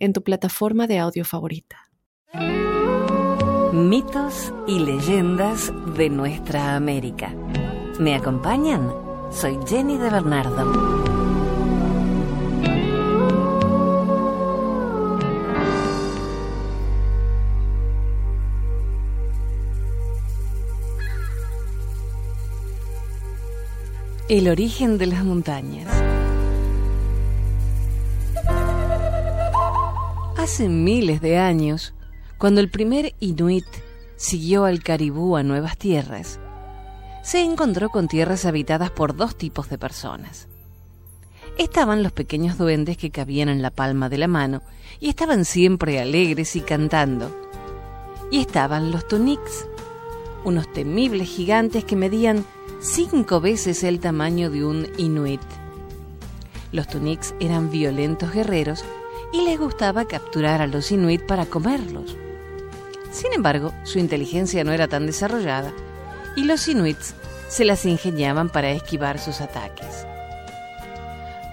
en tu plataforma de audio favorita. Mitos y leyendas de nuestra América. ¿Me acompañan? Soy Jenny de Bernardo. El origen de las montañas. Hace miles de años, cuando el primer inuit siguió al caribú a nuevas tierras, se encontró con tierras habitadas por dos tipos de personas. Estaban los pequeños duendes que cabían en la palma de la mano y estaban siempre alegres y cantando. Y estaban los tunics, unos temibles gigantes que medían cinco veces el tamaño de un inuit. Los tunics eran violentos guerreros y les gustaba capturar a los inuit para comerlos. Sin embargo, su inteligencia no era tan desarrollada y los inuits se las ingeniaban para esquivar sus ataques.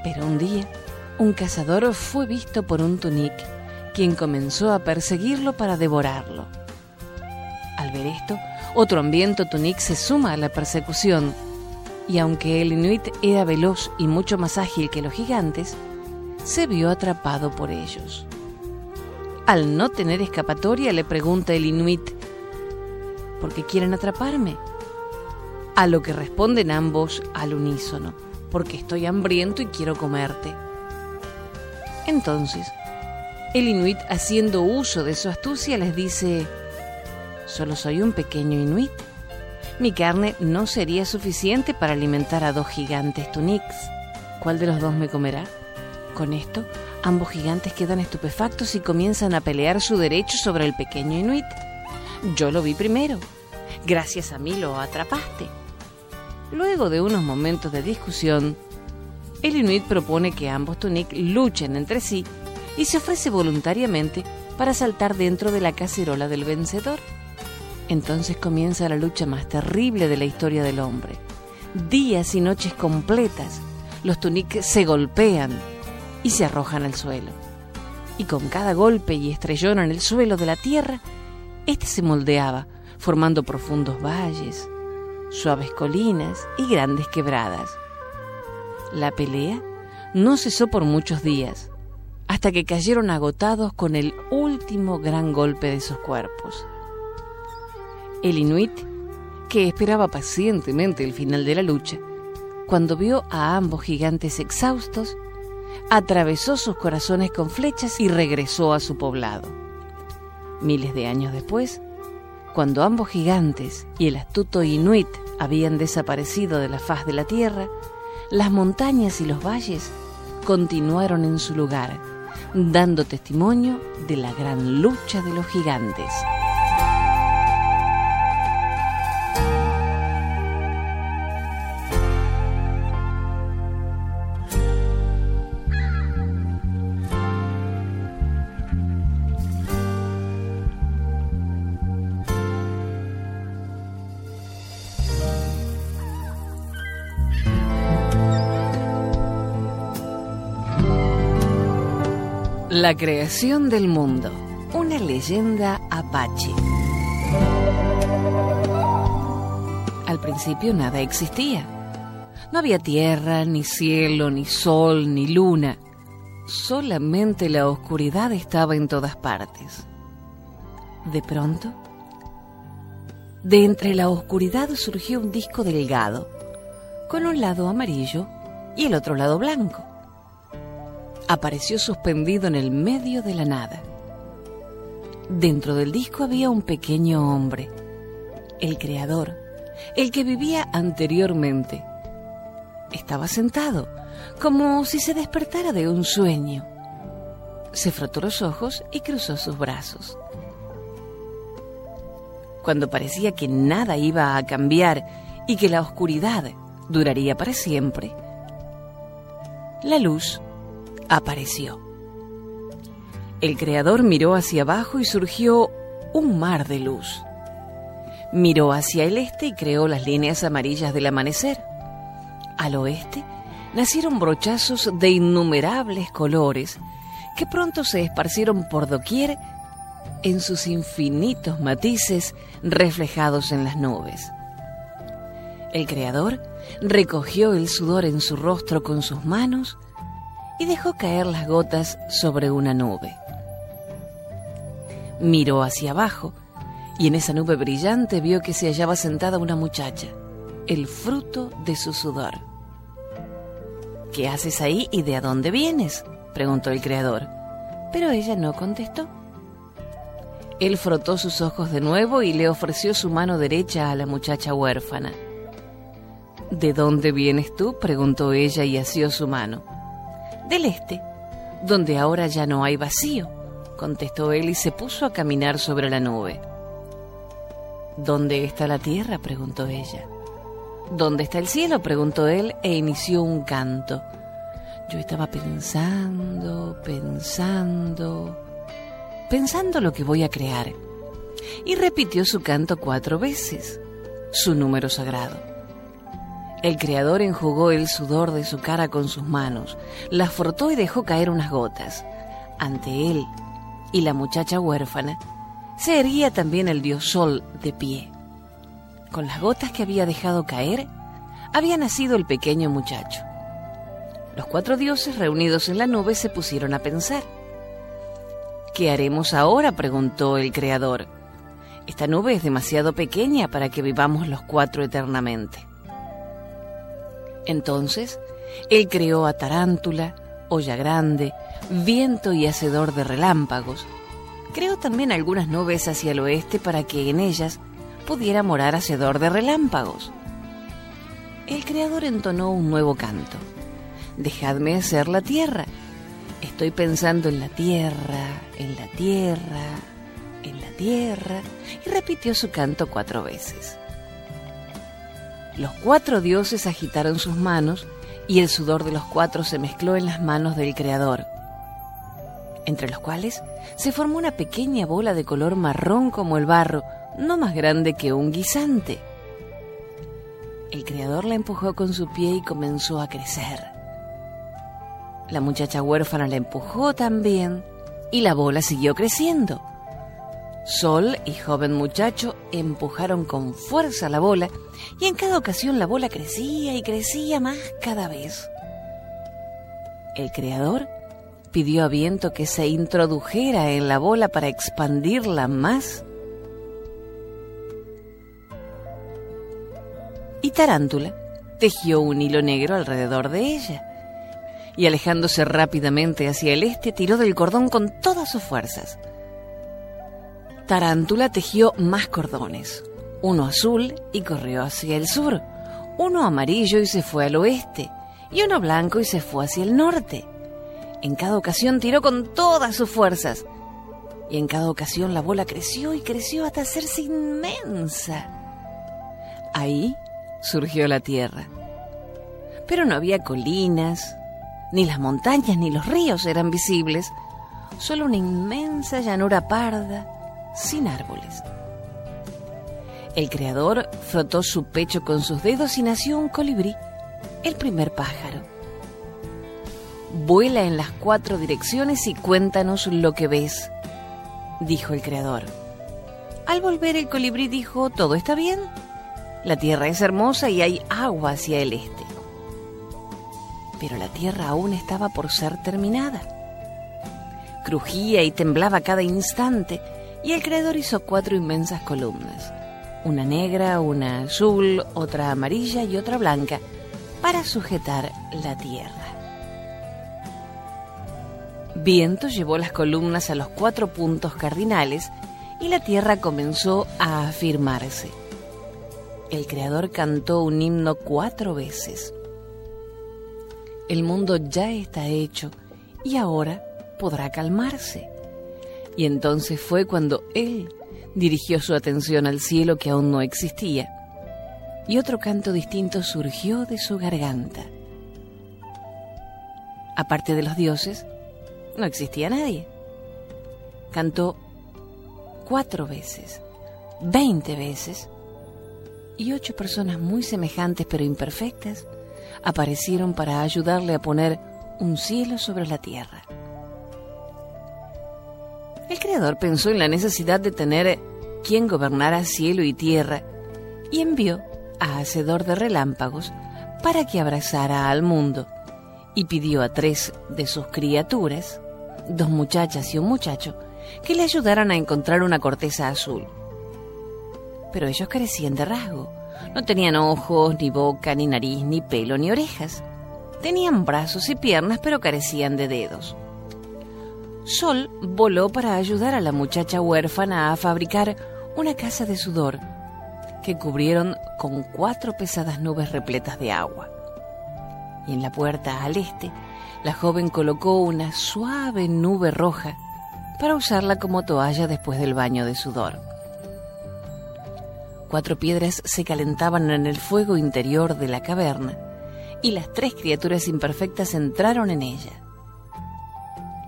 Pero un día, un cazador fue visto por un tunic, quien comenzó a perseguirlo para devorarlo. Al ver esto, otro hambriento tunic se suma a la persecución, y aunque el inuit era veloz y mucho más ágil que los gigantes, se vio atrapado por ellos. Al no tener escapatoria, le pregunta el inuit, ¿por qué quieren atraparme? A lo que responden ambos al unísono, porque estoy hambriento y quiero comerte. Entonces, el inuit, haciendo uso de su astucia, les dice, Solo soy un pequeño inuit. Mi carne no sería suficiente para alimentar a dos gigantes tunics. ¿Cuál de los dos me comerá? Con esto, ambos gigantes quedan estupefactos y comienzan a pelear su derecho sobre el pequeño inuit. Yo lo vi primero. Gracias a mí lo atrapaste. Luego de unos momentos de discusión, el inuit propone que ambos tunic luchen entre sí y se ofrece voluntariamente para saltar dentro de la cacerola del vencedor. Entonces comienza la lucha más terrible de la historia del hombre. Días y noches completas, los tuniques se golpean y se arrojan al suelo. Y con cada golpe y estrellón en el suelo de la tierra, éste se moldeaba, formando profundos valles, suaves colinas y grandes quebradas. La pelea no cesó por muchos días, hasta que cayeron agotados con el último gran golpe de sus cuerpos. El inuit, que esperaba pacientemente el final de la lucha, cuando vio a ambos gigantes exhaustos, atravesó sus corazones con flechas y regresó a su poblado. Miles de años después, cuando ambos gigantes y el astuto inuit habían desaparecido de la faz de la tierra, las montañas y los valles continuaron en su lugar, dando testimonio de la gran lucha de los gigantes. La creación del mundo, una leyenda apache. Al principio nada existía. No había tierra, ni cielo, ni sol, ni luna. Solamente la oscuridad estaba en todas partes. De pronto, de entre la oscuridad surgió un disco delgado, con un lado amarillo y el otro lado blanco apareció suspendido en el medio de la nada. Dentro del disco había un pequeño hombre, el creador, el que vivía anteriormente. Estaba sentado, como si se despertara de un sueño. se frotó los ojos y cruzó sus brazos. Cuando parecía que nada iba a cambiar y que la oscuridad duraría para siempre, la luz apareció. El Creador miró hacia abajo y surgió un mar de luz. Miró hacia el este y creó las líneas amarillas del amanecer. Al oeste nacieron brochazos de innumerables colores que pronto se esparcieron por doquier en sus infinitos matices reflejados en las nubes. El Creador recogió el sudor en su rostro con sus manos y dejó caer las gotas sobre una nube. Miró hacia abajo y en esa nube brillante vio que se hallaba sentada una muchacha, el fruto de su sudor. ¿Qué haces ahí y de a dónde vienes? preguntó el Creador. Pero ella no contestó. Él frotó sus ojos de nuevo y le ofreció su mano derecha a la muchacha huérfana. ¿De dónde vienes tú? preguntó ella y asió su mano. Del este, donde ahora ya no hay vacío, contestó él y se puso a caminar sobre la nube. ¿Dónde está la tierra? preguntó ella. ¿Dónde está el cielo? preguntó él e inició un canto. Yo estaba pensando, pensando, pensando lo que voy a crear. Y repitió su canto cuatro veces, su número sagrado. El creador enjugó el sudor de su cara con sus manos, la frotó y dejó caer unas gotas. Ante él y la muchacha huérfana, se erguía también el dios Sol de pie. Con las gotas que había dejado caer, había nacido el pequeño muchacho. Los cuatro dioses reunidos en la nube se pusieron a pensar. ¿Qué haremos ahora? preguntó el Creador. Esta nube es demasiado pequeña para que vivamos los cuatro eternamente. Entonces, él creó a Tarántula, olla grande, viento y hacedor de relámpagos. Creó también algunas nubes hacia el oeste para que en ellas pudiera morar hacedor de relámpagos. El Creador entonó un nuevo canto dejadme hacer la tierra. Estoy pensando en la tierra, en la tierra, en la tierra, y repitió su canto cuatro veces. Los cuatro dioses agitaron sus manos y el sudor de los cuatro se mezcló en las manos del Creador, entre los cuales se formó una pequeña bola de color marrón como el barro, no más grande que un guisante. El Creador la empujó con su pie y comenzó a crecer. La muchacha huérfana la empujó también y la bola siguió creciendo. Sol y joven muchacho empujaron con fuerza la bola y en cada ocasión la bola crecía y crecía más cada vez. El creador pidió a viento que se introdujera en la bola para expandirla más. Y Tarántula tejió un hilo negro alrededor de ella y alejándose rápidamente hacia el este tiró del cordón con todas sus fuerzas. Tarántula tejió más cordones, uno azul y corrió hacia el sur, uno amarillo y se fue al oeste, y uno blanco y se fue hacia el norte. En cada ocasión tiró con todas sus fuerzas, y en cada ocasión la bola creció y creció hasta hacerse inmensa. Ahí surgió la tierra. Pero no había colinas, ni las montañas ni los ríos eran visibles, solo una inmensa llanura parda, sin árboles. El creador frotó su pecho con sus dedos y nació un colibrí, el primer pájaro. Vuela en las cuatro direcciones y cuéntanos lo que ves, dijo el creador. Al volver el colibrí dijo, todo está bien, la tierra es hermosa y hay agua hacia el este pero la tierra aún estaba por ser terminada. Crujía y temblaba cada instante, y el creador hizo cuatro inmensas columnas, una negra, una azul, otra amarilla y otra blanca, para sujetar la tierra. Viento llevó las columnas a los cuatro puntos cardinales y la tierra comenzó a afirmarse. El creador cantó un himno cuatro veces. El mundo ya está hecho y ahora podrá calmarse. Y entonces fue cuando él dirigió su atención al cielo que aún no existía, y otro canto distinto surgió de su garganta. Aparte de los dioses, no existía nadie. Cantó cuatro veces, veinte veces, y ocho personas muy semejantes pero imperfectas aparecieron para ayudarle a poner un cielo sobre la tierra. El Creador pensó en la necesidad de tener quien gobernara cielo y tierra y envió a Hacedor de Relámpagos para que abrazara al mundo y pidió a tres de sus criaturas, dos muchachas y un muchacho, que le ayudaran a encontrar una corteza azul. Pero ellos carecían de rasgo. No tenían ojos, ni boca, ni nariz, ni pelo, ni orejas. Tenían brazos y piernas, pero carecían de dedos. Sol voló para ayudar a la muchacha huérfana a fabricar una casa de sudor que cubrieron con cuatro pesadas nubes repletas de agua. Y en la puerta al este, la joven colocó una suave nube roja para usarla como toalla después del baño de sudor. Cuatro piedras se calentaban en el fuego interior de la caverna y las tres criaturas imperfectas entraron en ella.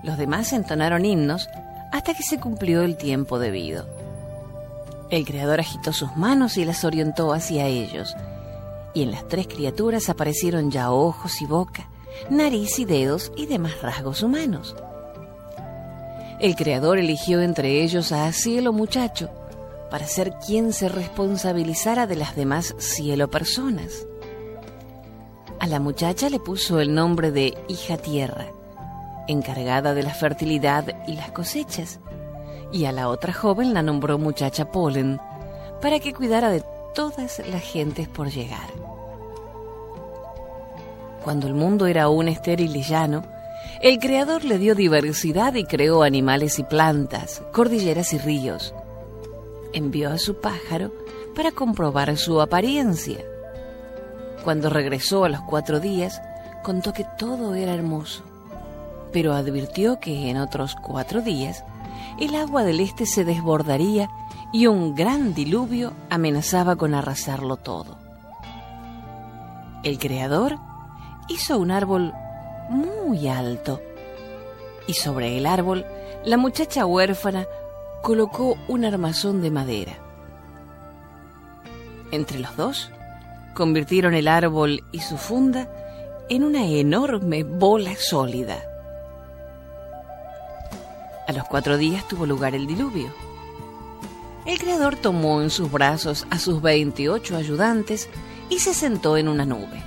Los demás entonaron himnos hasta que se cumplió el tiempo debido. El Creador agitó sus manos y las orientó hacia ellos, y en las tres criaturas aparecieron ya ojos y boca, nariz y dedos y demás rasgos humanos. El Creador eligió entre ellos a Cielo Muchacho para ser quien se responsabilizara de las demás cielo personas. A la muchacha le puso el nombre de Hija Tierra encargada de la fertilidad y las cosechas, y a la otra joven la nombró muchacha Polen, para que cuidara de todas las gentes por llegar. Cuando el mundo era aún estéril y llano, el Creador le dio diversidad y creó animales y plantas, cordilleras y ríos. Envió a su pájaro para comprobar su apariencia. Cuando regresó a los cuatro días, contó que todo era hermoso pero advirtió que en otros cuatro días el agua del este se desbordaría y un gran diluvio amenazaba con arrasarlo todo. El Creador hizo un árbol muy alto y sobre el árbol la muchacha huérfana colocó un armazón de madera. Entre los dos convirtieron el árbol y su funda en una enorme bola sólida. A los cuatro días tuvo lugar el diluvio. El Creador tomó en sus brazos a sus 28 ayudantes y se sentó en una nube.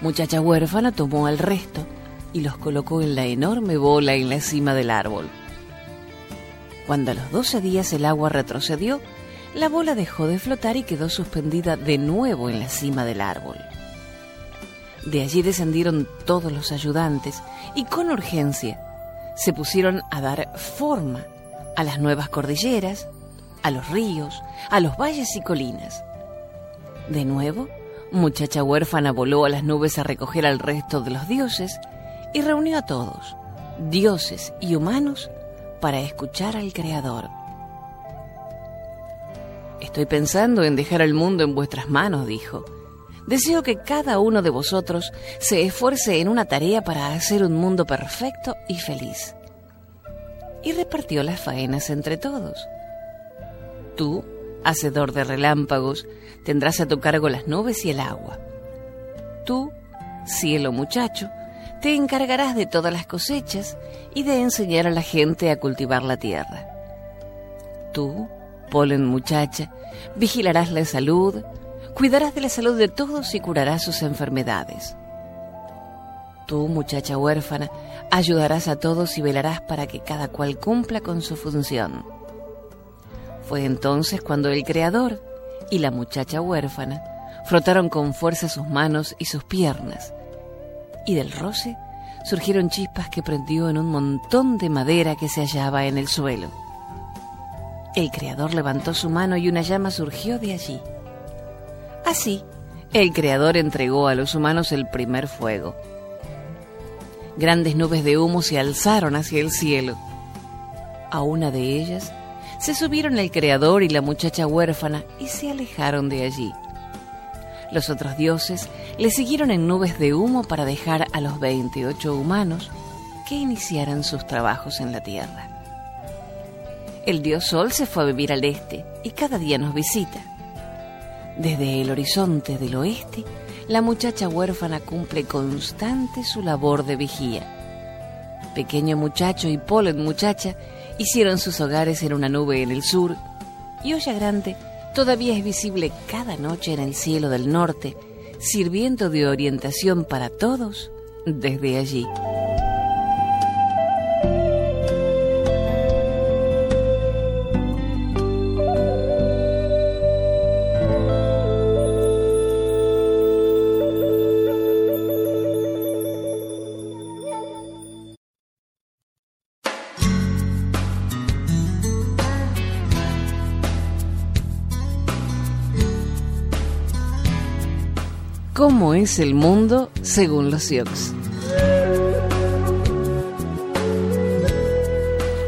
Muchacha huérfana tomó al resto y los colocó en la enorme bola en la cima del árbol. Cuando a los 12 días el agua retrocedió, la bola dejó de flotar y quedó suspendida de nuevo en la cima del árbol. De allí descendieron todos los ayudantes y con urgencia se pusieron a dar forma a las nuevas cordilleras, a los ríos, a los valles y colinas. De nuevo, muchacha huérfana voló a las nubes a recoger al resto de los dioses y reunió a todos, dioses y humanos, para escuchar al Creador. Estoy pensando en dejar el mundo en vuestras manos, dijo. Deseo que cada uno de vosotros se esfuerce en una tarea para hacer un mundo perfecto y feliz. Y repartió las faenas entre todos. Tú, hacedor de relámpagos, tendrás a tu cargo las nubes y el agua. Tú, cielo muchacho, te encargarás de todas las cosechas y de enseñar a la gente a cultivar la tierra. Tú, polen muchacha, vigilarás la salud, Cuidarás de la salud de todos y curarás sus enfermedades. Tú, muchacha huérfana, ayudarás a todos y velarás para que cada cual cumpla con su función. Fue entonces cuando el Creador y la muchacha huérfana frotaron con fuerza sus manos y sus piernas, y del roce surgieron chispas que prendió en un montón de madera que se hallaba en el suelo. El Creador levantó su mano y una llama surgió de allí. Así, el Creador entregó a los humanos el primer fuego. Grandes nubes de humo se alzaron hacia el cielo. A una de ellas se subieron el creador y la muchacha huérfana y se alejaron de allí. Los otros dioses le siguieron en nubes de humo para dejar a los 28 humanos que iniciaran sus trabajos en la tierra. El dios Sol se fue a vivir al este y cada día nos visita. Desde el horizonte del oeste, la muchacha huérfana cumple constante su labor de vigía. Pequeño muchacho y polen muchacha hicieron sus hogares en una nube en el sur y Olla Grande todavía es visible cada noche en el cielo del norte, sirviendo de orientación para todos desde allí. Cómo es el mundo según los Sioux.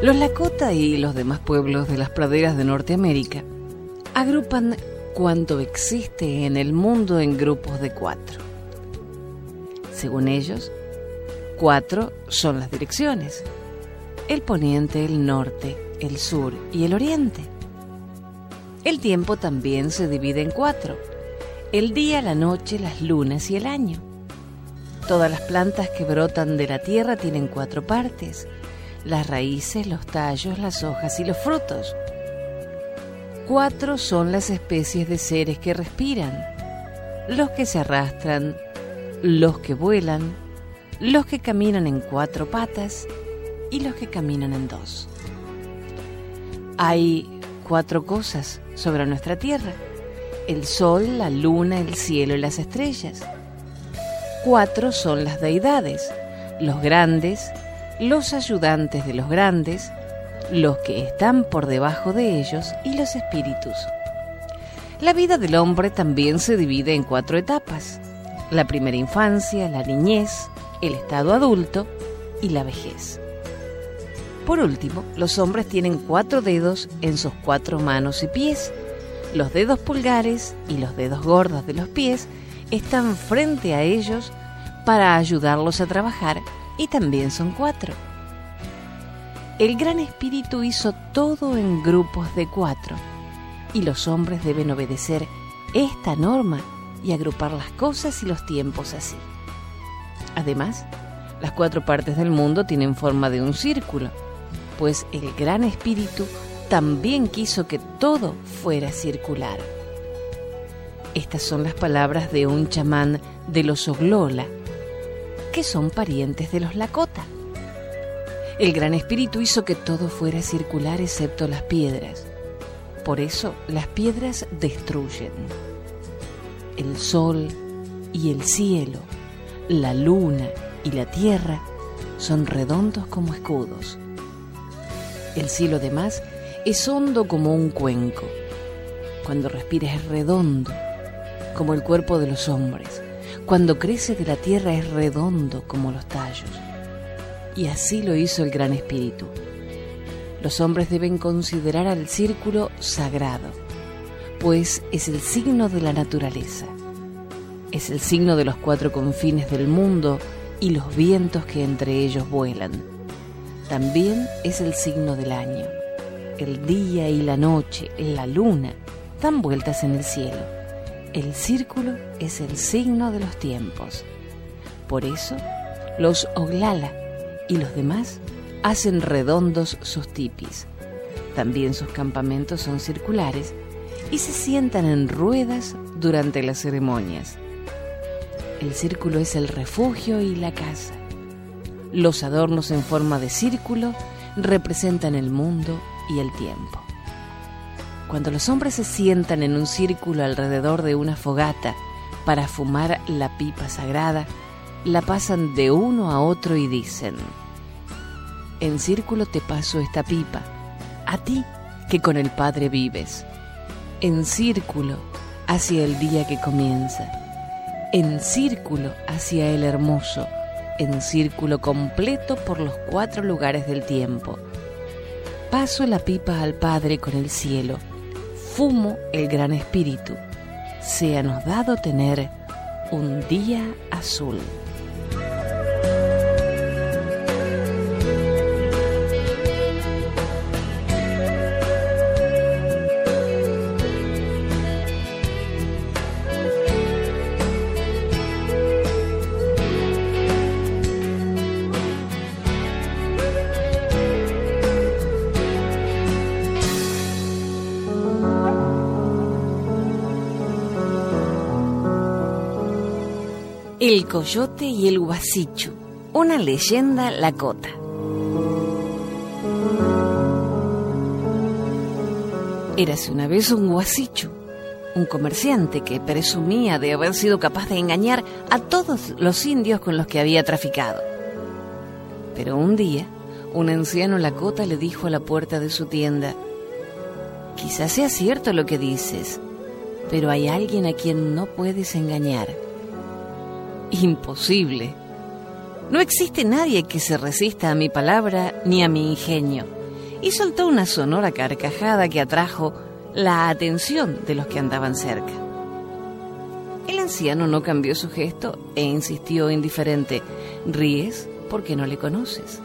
Los Lakota y los demás pueblos de las praderas de Norteamérica agrupan cuanto existe en el mundo en grupos de cuatro. Según ellos, cuatro son las direcciones, el poniente, el norte, el sur y el oriente. El tiempo también se divide en cuatro el día, la noche, las lunas y el año. Todas las plantas que brotan de la tierra tienen cuatro partes, las raíces, los tallos, las hojas y los frutos. Cuatro son las especies de seres que respiran, los que se arrastran, los que vuelan, los que caminan en cuatro patas y los que caminan en dos. Hay cuatro cosas sobre nuestra tierra el sol, la luna, el cielo y las estrellas. Cuatro son las deidades, los grandes, los ayudantes de los grandes, los que están por debajo de ellos y los espíritus. La vida del hombre también se divide en cuatro etapas. La primera infancia, la niñez, el estado adulto y la vejez. Por último, los hombres tienen cuatro dedos en sus cuatro manos y pies los dedos pulgares y los dedos gordos de los pies están frente a ellos para ayudarlos a trabajar y también son cuatro. El Gran Espíritu hizo todo en grupos de cuatro y los hombres deben obedecer esta norma y agrupar las cosas y los tiempos así. Además, las cuatro partes del mundo tienen forma de un círculo, pues el Gran Espíritu también quiso que todo fuera circular. Estas son las palabras de un chamán de los Oglola, que son parientes de los Lakota. El Gran Espíritu hizo que todo fuera circular excepto las piedras. Por eso las piedras destruyen. El sol y el cielo, la luna y la tierra son redondos como escudos. El cielo además es hondo como un cuenco. Cuando respira es redondo, como el cuerpo de los hombres. Cuando crece de la tierra es redondo como los tallos. Y así lo hizo el Gran Espíritu. Los hombres deben considerar al círculo sagrado, pues es el signo de la naturaleza. Es el signo de los cuatro confines del mundo y los vientos que entre ellos vuelan. También es el signo del año el día y la noche, la luna, dan vueltas en el cielo. El círculo es el signo de los tiempos. Por eso, los Oglala y los demás hacen redondos sus tipis. También sus campamentos son circulares y se sientan en ruedas durante las ceremonias. El círculo es el refugio y la casa. Los adornos en forma de círculo representan el mundo y el tiempo. Cuando los hombres se sientan en un círculo alrededor de una fogata para fumar la pipa sagrada, la pasan de uno a otro y dicen, en círculo te paso esta pipa, a ti que con el Padre vives, en círculo hacia el día que comienza, en círculo hacia el hermoso, en círculo completo por los cuatro lugares del tiempo. Paso la pipa al Padre con el cielo, fumo el gran espíritu. Seanos dado tener un día azul. El coyote y el guasichu, una leyenda lacota. Érase una vez un guasichu, un comerciante que presumía de haber sido capaz de engañar a todos los indios con los que había traficado. Pero un día, un anciano lacota le dijo a la puerta de su tienda, quizás sea cierto lo que dices, pero hay alguien a quien no puedes engañar Imposible. No existe nadie que se resista a mi palabra ni a mi ingenio. Y soltó una sonora carcajada que atrajo la atención de los que andaban cerca. El anciano no cambió su gesto e insistió indiferente, ríes porque no le conoces.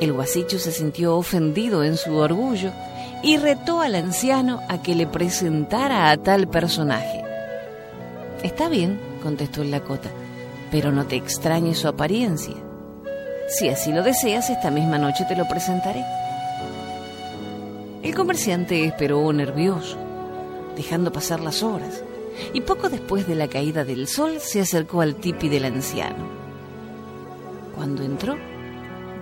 El guasicho se sintió ofendido en su orgullo y retó al anciano a que le presentara a tal personaje. Está bien, contestó el Lakota, pero no te extrañe su apariencia. Si así lo deseas, esta misma noche te lo presentaré. El comerciante esperó nervioso, dejando pasar las horas, y poco después de la caída del sol se acercó al tipi del anciano. Cuando entró,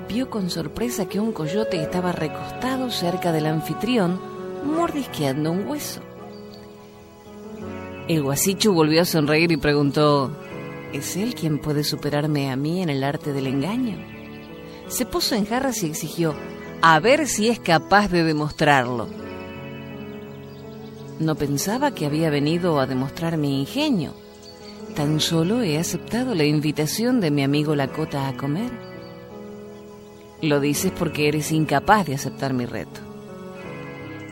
vio con sorpresa que un coyote estaba recostado cerca del anfitrión, mordisqueando un hueso. El guasichu volvió a sonreír y preguntó, ¿es él quien puede superarme a mí en el arte del engaño? Se puso en jarras y exigió, a ver si es capaz de demostrarlo. No pensaba que había venido a demostrar mi ingenio. Tan solo he aceptado la invitación de mi amigo Lacota a comer. Lo dices porque eres incapaz de aceptar mi reto.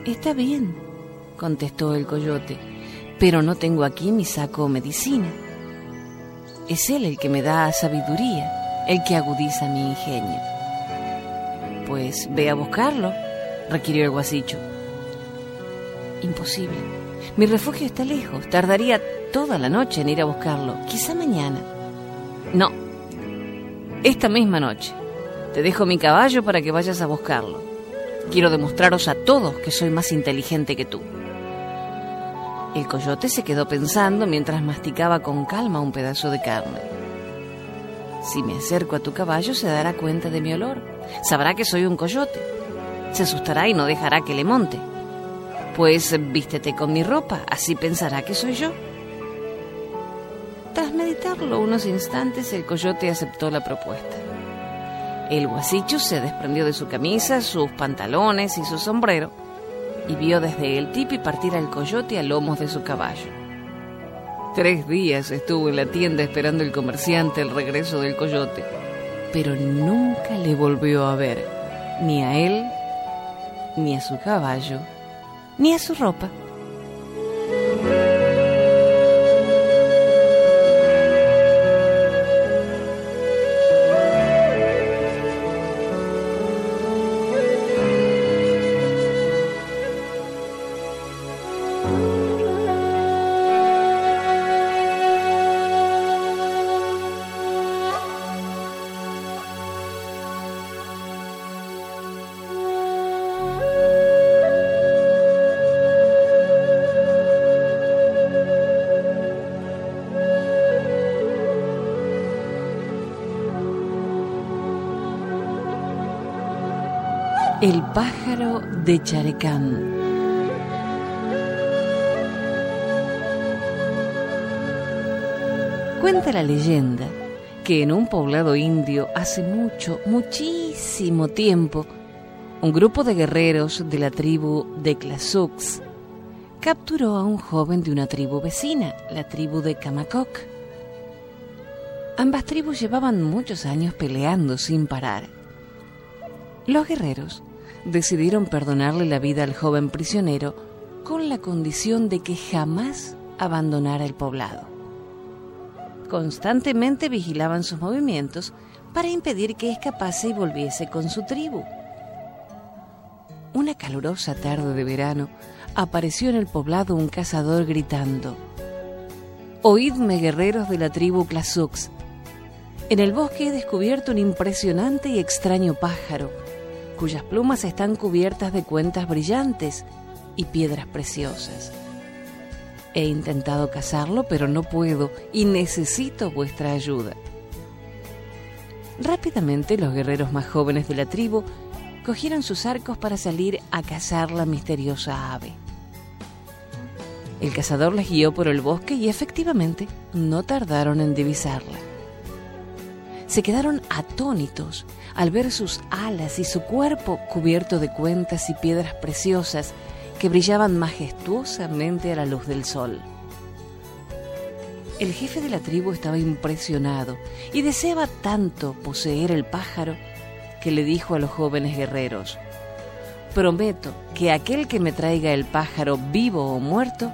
Está bien, contestó el coyote pero no tengo aquí mi saco medicina. Es él el que me da sabiduría, el que agudiza mi ingenio. Pues ve a buscarlo, requirió el guasicho. Imposible. Mi refugio está lejos. Tardaría toda la noche en ir a buscarlo. Quizá mañana. No. Esta misma noche. Te dejo mi caballo para que vayas a buscarlo. Quiero demostraros a todos que soy más inteligente que tú. El coyote se quedó pensando mientras masticaba con calma un pedazo de carne. Si me acerco a tu caballo se dará cuenta de mi olor. Sabrá que soy un coyote. Se asustará y no dejará que le monte. Pues vístete con mi ropa, así pensará que soy yo. Tras meditarlo unos instantes, el coyote aceptó la propuesta. El guasicho se desprendió de su camisa, sus pantalones y su sombrero y vio desde el tipi partir al coyote a lomos de su caballo. Tres días estuvo en la tienda esperando el comerciante el regreso del coyote, pero nunca le volvió a ver, ni a él, ni a su caballo, ni a su ropa. El pájaro de Charecán. Cuenta la leyenda que en un poblado indio hace mucho, muchísimo tiempo, un grupo de guerreros de la tribu de Clasuks capturó a un joven de una tribu vecina, la tribu de Kamakok. Ambas tribus llevaban muchos años peleando sin parar. Los guerreros decidieron perdonarle la vida al joven prisionero con la condición de que jamás abandonara el poblado. Constantemente vigilaban sus movimientos para impedir que escapase y volviese con su tribu. Una calurosa tarde de verano apareció en el poblado un cazador gritando, Oídme guerreros de la tribu Klasux. En el bosque he descubierto un impresionante y extraño pájaro, cuyas plumas están cubiertas de cuentas brillantes y piedras preciosas. He intentado cazarlo, pero no puedo y necesito vuestra ayuda. Rápidamente los guerreros más jóvenes de la tribu cogieron sus arcos para salir a cazar la misteriosa ave. El cazador les guió por el bosque y efectivamente no tardaron en divisarla. Se quedaron atónitos al ver sus alas y su cuerpo cubierto de cuentas y piedras preciosas que brillaban majestuosamente a la luz del sol. El jefe de la tribu estaba impresionado y deseaba tanto poseer el pájaro que le dijo a los jóvenes guerreros, prometo que aquel que me traiga el pájaro vivo o muerto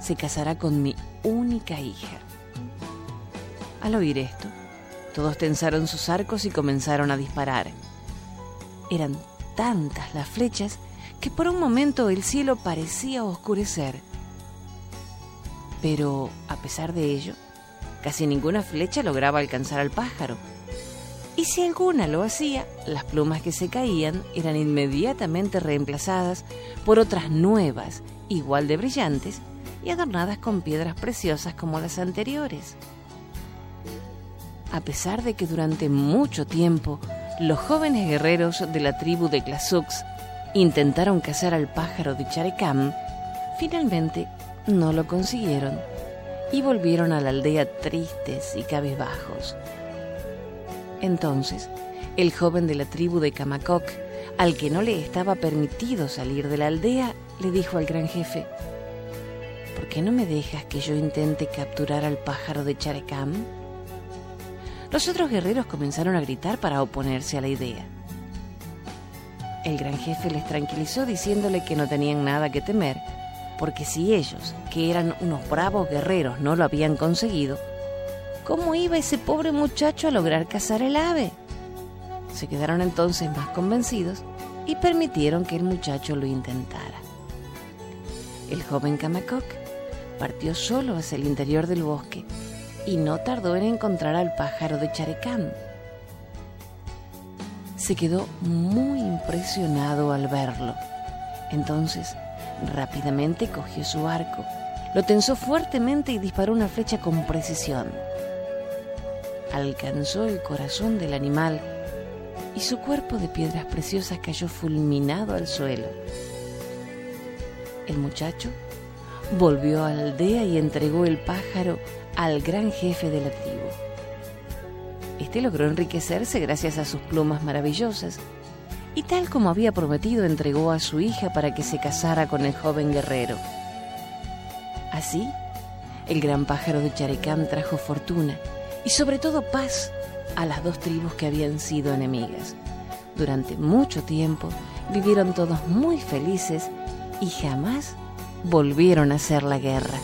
se casará con mi única hija. Al oír esto, todos tensaron sus arcos y comenzaron a disparar. Eran tantas las flechas que por un momento el cielo parecía oscurecer. Pero, a pesar de ello, casi ninguna flecha lograba alcanzar al pájaro. Y si alguna lo hacía, las plumas que se caían eran inmediatamente reemplazadas por otras nuevas, igual de brillantes, y adornadas con piedras preciosas como las anteriores. A pesar de que durante mucho tiempo los jóvenes guerreros de la tribu de Klasux intentaron cazar al pájaro de Charecam, finalmente no lo consiguieron y volvieron a la aldea tristes y cabizbajos. Entonces, el joven de la tribu de Kamakoc, al que no le estaba permitido salir de la aldea, le dijo al gran jefe, ¿por qué no me dejas que yo intente capturar al pájaro de Charecam? Los otros guerreros comenzaron a gritar para oponerse a la idea. El gran jefe les tranquilizó diciéndole que no tenían nada que temer, porque si ellos, que eran unos bravos guerreros, no lo habían conseguido, ¿cómo iba ese pobre muchacho a lograr cazar el ave? Se quedaron entonces más convencidos y permitieron que el muchacho lo intentara. El joven Kamakoc partió solo hacia el interior del bosque y no tardó en encontrar al pájaro de Charecán. Se quedó muy impresionado al verlo. Entonces, rápidamente cogió su arco, lo tensó fuertemente y disparó una flecha con precisión. Alcanzó el corazón del animal y su cuerpo de piedras preciosas cayó fulminado al suelo. El muchacho volvió a la aldea y entregó el pájaro al gran jefe de la tribu. Este logró enriquecerse gracias a sus plumas maravillosas y tal como había prometido entregó a su hija para que se casara con el joven guerrero. Así, el gran pájaro de Charecán trajo fortuna y sobre todo paz a las dos tribus que habían sido enemigas. Durante mucho tiempo vivieron todos muy felices y jamás volvieron a hacer la guerra.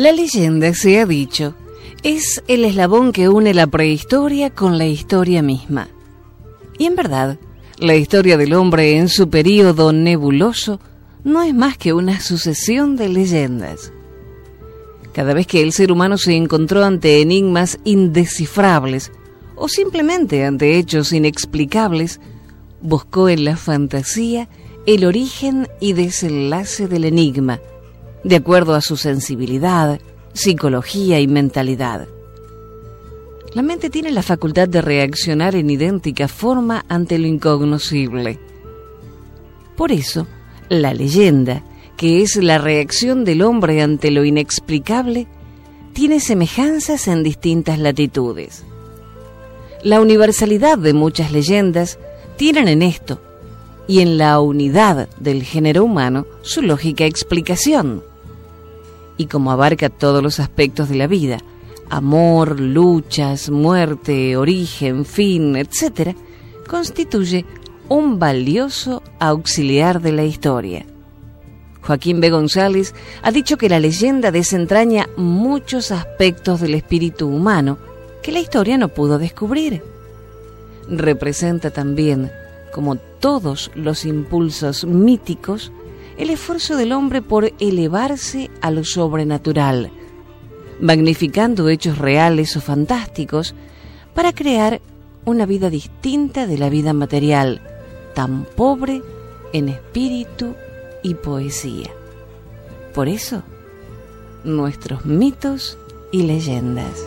La leyenda, se ha dicho, es el eslabón que une la prehistoria con la historia misma. Y en verdad, la historia del hombre en su período nebuloso no es más que una sucesión de leyendas. Cada vez que el ser humano se encontró ante enigmas indescifrables o simplemente ante hechos inexplicables, buscó en la fantasía el origen y desenlace del enigma, de acuerdo a su sensibilidad, psicología y mentalidad. La mente tiene la facultad de reaccionar en idéntica forma ante lo incognoscible. Por eso, la leyenda, que es la reacción del hombre ante lo inexplicable, tiene semejanzas en distintas latitudes. La universalidad de muchas leyendas tienen en esto, y en la unidad del género humano, su lógica explicación. Y como abarca todos los aspectos de la vida, amor, luchas, muerte, origen, fin, etc., constituye un valioso auxiliar de la historia. Joaquín B. González ha dicho que la leyenda desentraña muchos aspectos del espíritu humano que la historia no pudo descubrir. Representa también, como todos los impulsos míticos, el esfuerzo del hombre por elevarse a lo sobrenatural, magnificando hechos reales o fantásticos para crear una vida distinta de la vida material, tan pobre en espíritu y poesía. Por eso, nuestros mitos y leyendas.